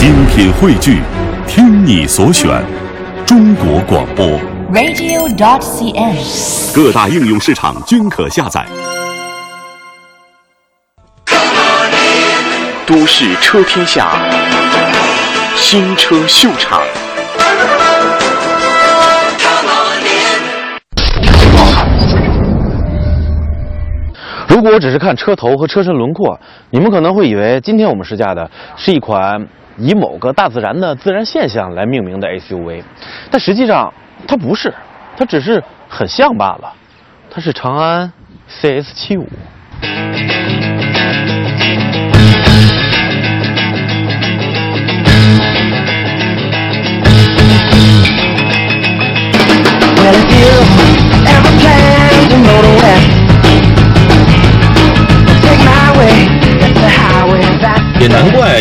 精品汇聚，听你所选，中国广播。radio.dot.cn，。各大应用市场均可下载。都市车天下，新车秀场。如果只是看车头和车身轮廓，你们可能会以为今天我们试驾的是一款以某个大自然的自然现象来命名的 SUV 但实际上它不是，它只是很像罢了，它是长安 CS75。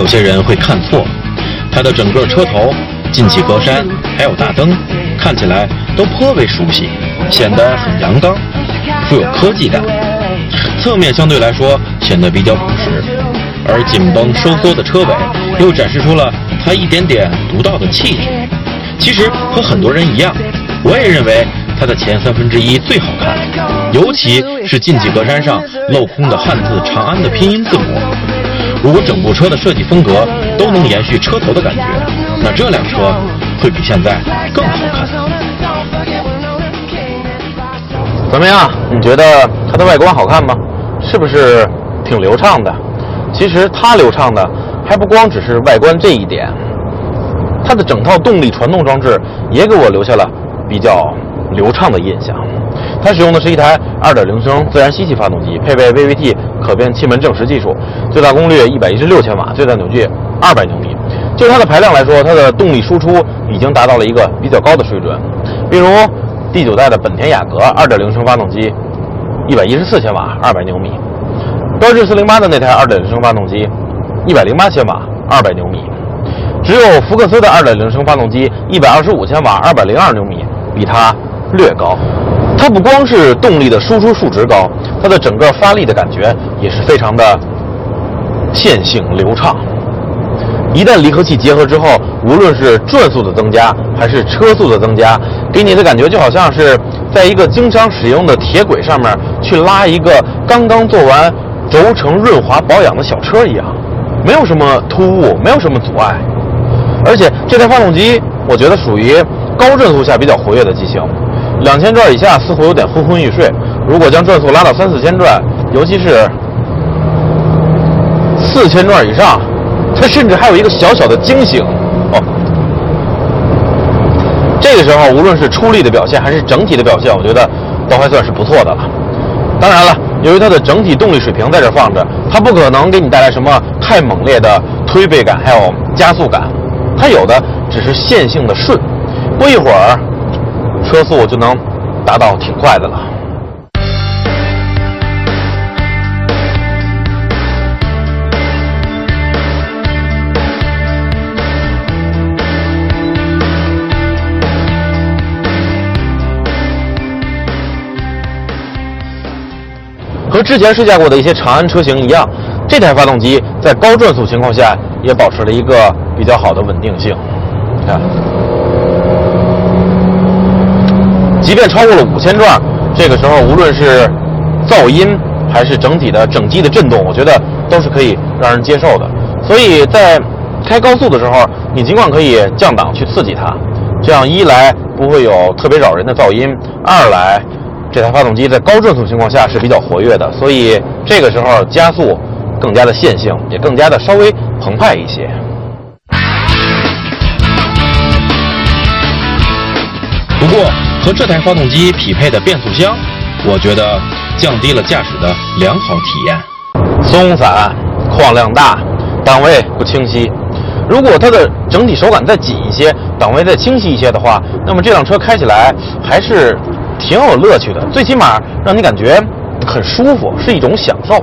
有些人会看错，它的整个车头、进气格栅还有大灯，看起来都颇为熟悉，显得很阳刚，富有科技感。侧面相对来说显得比较朴实，而紧绷收缩的车尾又展示出了它一点点独到的气质。其实和很多人一样，我也认为它的前三分之一最好看，尤其是进气格栅上镂空的汉字“长安”的拼音字母。如果整部车的设计风格都能延续车头的感觉，那这辆车会比现在更好看。怎么样？你觉得它的外观好看吗？是不是挺流畅的？其实它流畅的还不光只是外观这一点，它的整套动力传动装置也给我留下了比较流畅的印象。它使用的是一台2.0升自然吸气发动机，配备 VVT 可变气门正时技术，最大功率116千瓦，最大扭矩200牛米。就它的排量来说，它的动力输出已经达到了一个比较高的水准。比如第九代的本田雅阁2.0升发动机，114千瓦，200牛米；标致408的那台2.0升发动机，108千瓦，200牛米。只有福克斯的2.0升发动机125千瓦，202牛米，比它略高。它不光是动力的输出数值高，它的整个发力的感觉也是非常的线性流畅。一旦离合器结合之后，无论是转速的增加还是车速的增加，给你的感觉就好像是在一个经常使用的铁轨上面去拉一个刚刚做完轴承润滑保养的小车一样，没有什么突兀，没有什么阻碍。而且这台发动机，我觉得属于高转速下比较活跃的机型，两千转以下似乎有点昏昏欲睡。如果将转速拉到三四千转，尤其是四千转以上，它甚至还有一个小小的惊醒哦。这个时候，无论是出力的表现还是整体的表现，我觉得都还算是不错的了。当然了，由于它的整体动力水平在这放着，它不可能给你带来什么太猛烈的推背感，还有加速感。它有的只是线性的顺，不一会儿，车速就能达到挺快的了。和之前试驾过的一些长安车型一样，这台发动机在高转速情况下也保持了一个比较好的稳定性。看，即便超过了五千转，这个时候无论是噪音还是整体的整机的震动，我觉得都是可以让人接受的。所以在开高速的时候，你尽管可以降档去刺激它，这样一来不会有特别扰人的噪音，二来这台发动机在高转速情况下是比较活跃的，所以这个时候加速更加的线性，也更加的稍微澎湃一些。不过和这台发动机匹配的变速箱，我觉得降低了驾驶的良好体验。松散、框量大、档位不清晰。如果它的整体手感再紧一些，档位再清晰一些的话，那么这辆车开起来还是挺有乐趣的，最起码让你感觉很舒服，是一种享受。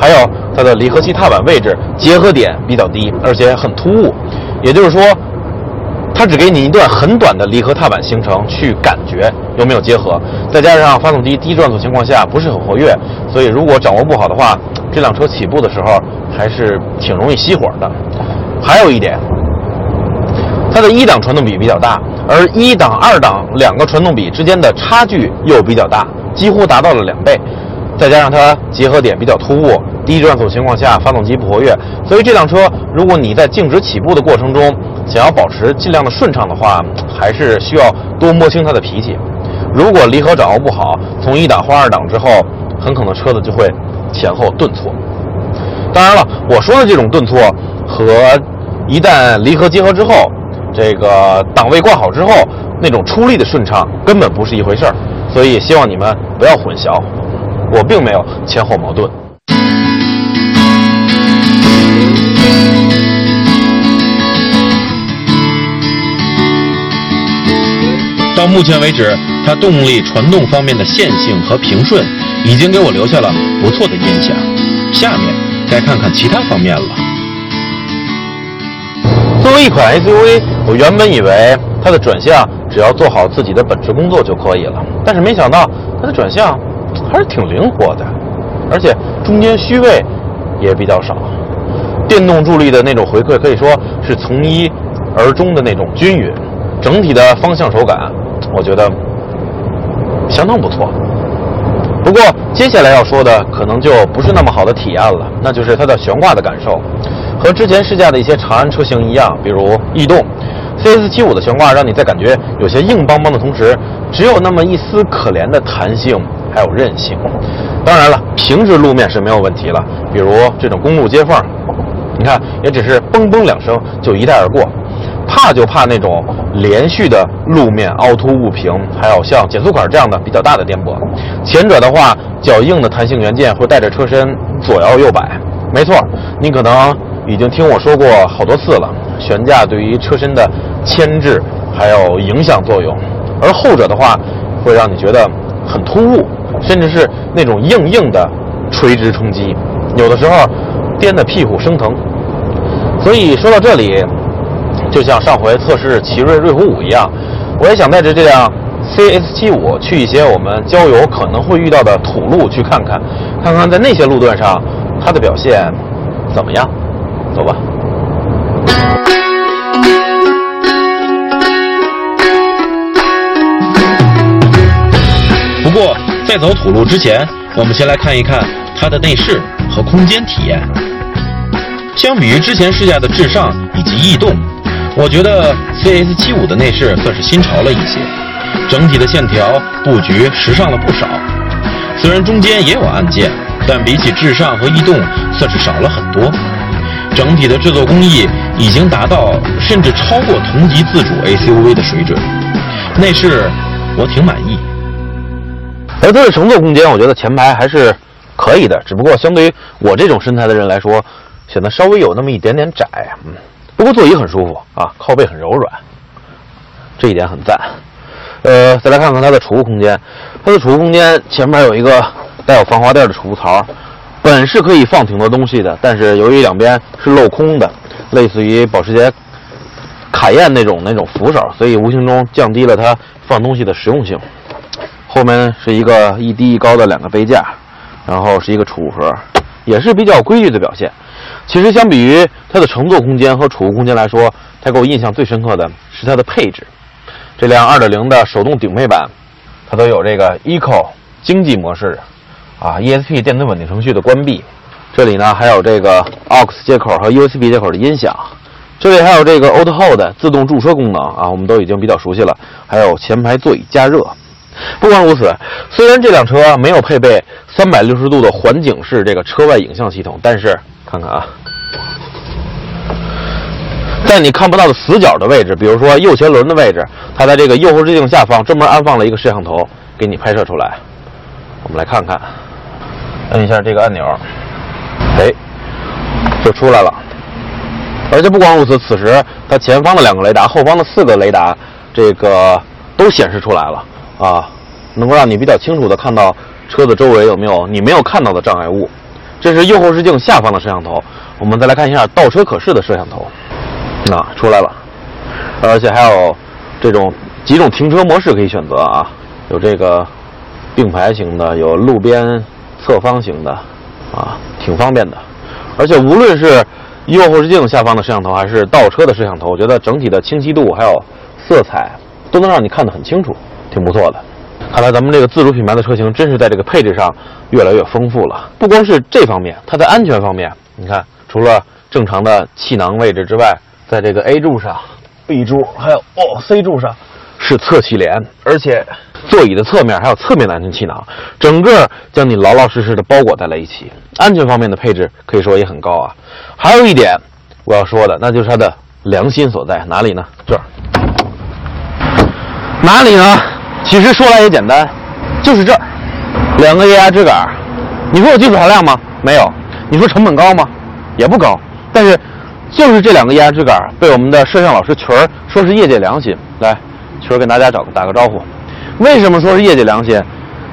还有它的离合器踏板位置结合点比较低，而且很突兀，也就是说，它只给你一段很短的离合踏板行程去感觉有没有结合，再加上发动机低转速情况下不是很活跃，所以如果掌握不好的话，这辆车起步的时候还是挺容易熄火的。还有一点，它的一档传动比比较大，而一档、二档两个传动比之间的差距又比较大，几乎达到了两倍。再加上它结合点比较突兀，低转速情况下发动机不活跃，所以这辆车如果你在静止起步的过程中想要保持尽量的顺畅的话，还是需要多摸清它的脾气。如果离合掌握不好，从一档换二档之后，很可能车子就会前后顿挫。当然了，我说的这种顿挫和一旦离合结合之后，这个档位挂好之后那种出力的顺畅根本不是一回事儿，所以希望你们不要混淆。我并没有前后矛盾。到目前为止，它动力传动方面的线性和平顺已经给我留下了不错的印象。下面该看看其他方面了。作为一款 SUV，我原本以为它的转向只要做好自己的本职工作就可以了，但是没想到它的转向还是挺灵活的，而且中间虚位也比较少。电动助力的那种回馈可以说是从一而终的那种均匀，整体的方向手感，我觉得相当不错。不过接下来要说的可能就不是那么好的体验了，那就是它的悬挂的感受。和之前试驾的一些长安车型一样，比如逸动，CS75 的悬挂让你在感觉有些硬邦邦的同时，只有那么一丝可怜的弹性还有韧性。当然了，平直路面是没有问题了，比如这种公路接缝，你看也只是嘣嘣两声就一带而过。怕就怕那种连续的路面凹凸不平，还有像减速杆这样的比较大的颠簸。前者的话，较硬的弹性元件会带着车身左摇右摆。没错，你可能已经听我说过好多次了，悬架对于车身的牵制还有影响作用。而后者的话，会让你觉得很突兀，甚至是那种硬硬的垂直冲击，有的时候颠得屁股生疼。所以说到这里。就像上回测试奇瑞瑞虎五一样，我也想带着这辆 CS75 去一些我们郊游可能会遇到的土路去看看，看看在那些路段上它的表现怎么样。走吧。过在走土路之前，我们先来看一看它的内饰和空间体验。相比于之前试驾的智尚以及逸动。我觉得 CS75 的内饰算是新潮了一些，整体的线条布局时尚了不少。虽然中间也有按键，但比起智尚和逸动算是少了很多。整体的制作工艺已经达到甚至超过同级自主 SUV 的水准。内饰我挺满意，而它的乘坐空间，我觉得前排还是可以的，只不过相对于我这种身材的人来说，显得稍微有那么一点点窄。嗯。不过座椅很舒服啊，靠背很柔软，这一点很赞。呃，再来看看它的储物空间，它的储物空间前面有一个带有防滑垫的储物槽，本是可以放挺多东西的，但是由于两边是镂空的，类似于保时捷卡宴那种那种扶手，所以无形中降低了它放东西的实用性。后面是一个一低一高的两个杯架，然后是一个储物盒，也是比较规矩的表现。其实，相比于它的乘坐空间和储物空间来说，它给我印象最深刻的是它的配置。这辆2.0的手动顶配版，它都有这个 Eco 经济模式，啊，ESP 电子稳定程序的关闭。这里呢还有这个 AUX 接口和 USB 接口的音响。这里还有这个 Auto Hold 自动驻车功能啊，我们都已经比较熟悉了。还有前排座椅加热。不光如此，虽然这辆车没有配备360度的环景式这个车外影像系统，但是看看啊。在你看不到的死角的位置，比如说右前轮的位置，它在这个右后视镜下方专门安放了一个摄像头，给你拍摄出来。我们来看看，摁一下这个按钮，哎，就出来了。而且不光如此，此时它前方的两个雷达，后方的四个雷达，这个都显示出来了啊，能够让你比较清楚的看到车子周围有没有你没有看到的障碍物。这是右后视镜下方的摄像头。我们再来看一下倒车可视的摄像头。那出来了，而且还有这种几种停车模式可以选择啊，有这个并排型的，有路边侧方型的，啊，挺方便的。而且无论是右后视镜下方的摄像头还是倒车的摄像头，我觉得整体的清晰度还有色彩都能让你看得很清楚，挺不错的。看来咱们这个自主品牌的车型真是在这个配置上越来越丰富了。不光是这方面，它在安全方面，你看，除了正常的气囊位置之外，在这个 A 柱上、B 柱还有哦 C 柱上是侧气帘，而且座椅的侧面还有侧面的安全气囊，整个将你老老实实的包裹在了一起。安全方面的配置可以说也很高啊。还有一点我要说的，那就是它的良心所在，哪里呢？这儿。哪里呢？其实说来也简单，就是这，两个液压支杆。你说有技术含量吗？没有。你说成本高吗？也不高。但是，就是这两个液压支杆被我们的摄像老师群儿说是业界良心。来，群儿跟大家找打个招呼。为什么说是业界良心？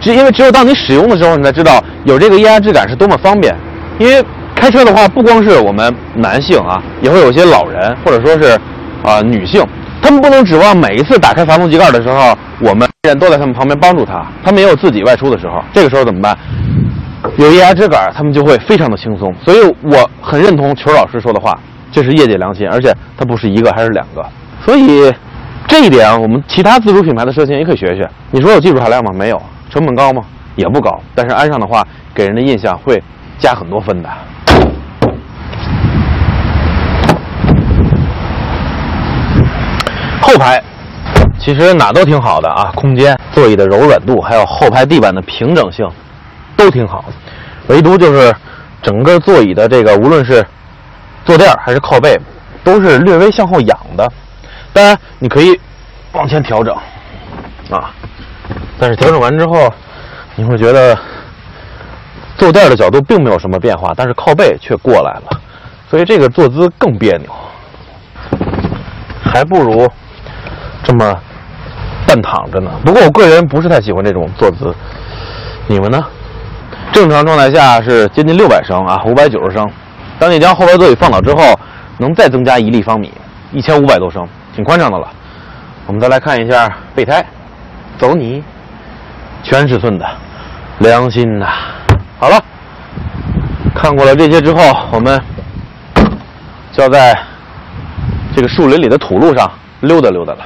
只因为只有当你使用的时候，你才知道有这个液压支杆是多么方便。因为开车的话，不光是我们男性啊，也会有些老人或者说是啊、女性，他们不能指望每一次打开发动机盖的时候，我们人都在他们旁边帮助他，他们也有自己外出的时候，这个时候怎么办？有液压支杆，他们就会非常的轻松。所以我很认同球老师说的话，这是业界良心，而且它不是一个，还是两个。所以这一点，我们其他自主品牌的车型也可以学学。你说有技术含量吗？没有。成本高吗？也不高。但是安上的话，给人的印象会加很多分的。后排其实哪都挺好的啊，空间、座椅的柔软度，还有后排地板的平整性，都挺好。唯独就是整个座椅的这个，无论是坐垫还是靠背，都是略微向后仰的。当然，你可以往前调整啊，但是调整完之后，你会觉得坐垫的角度并没有什么变化，但是靠背却过来了，所以这个坐姿更别扭，还不如这么半躺着呢。不过我个人不是太喜欢这种坐姿，你们呢？正常状态下是接近六百升啊，五百九十升。当你将后排座椅放倒之后，能再增加一立方米，一千五百多升，挺宽敞的了。我们再来看一下备胎，走你，全尺寸的，良心呐。好了，看过了这些之后，我们就要在这个树林里的土路上溜达溜达了。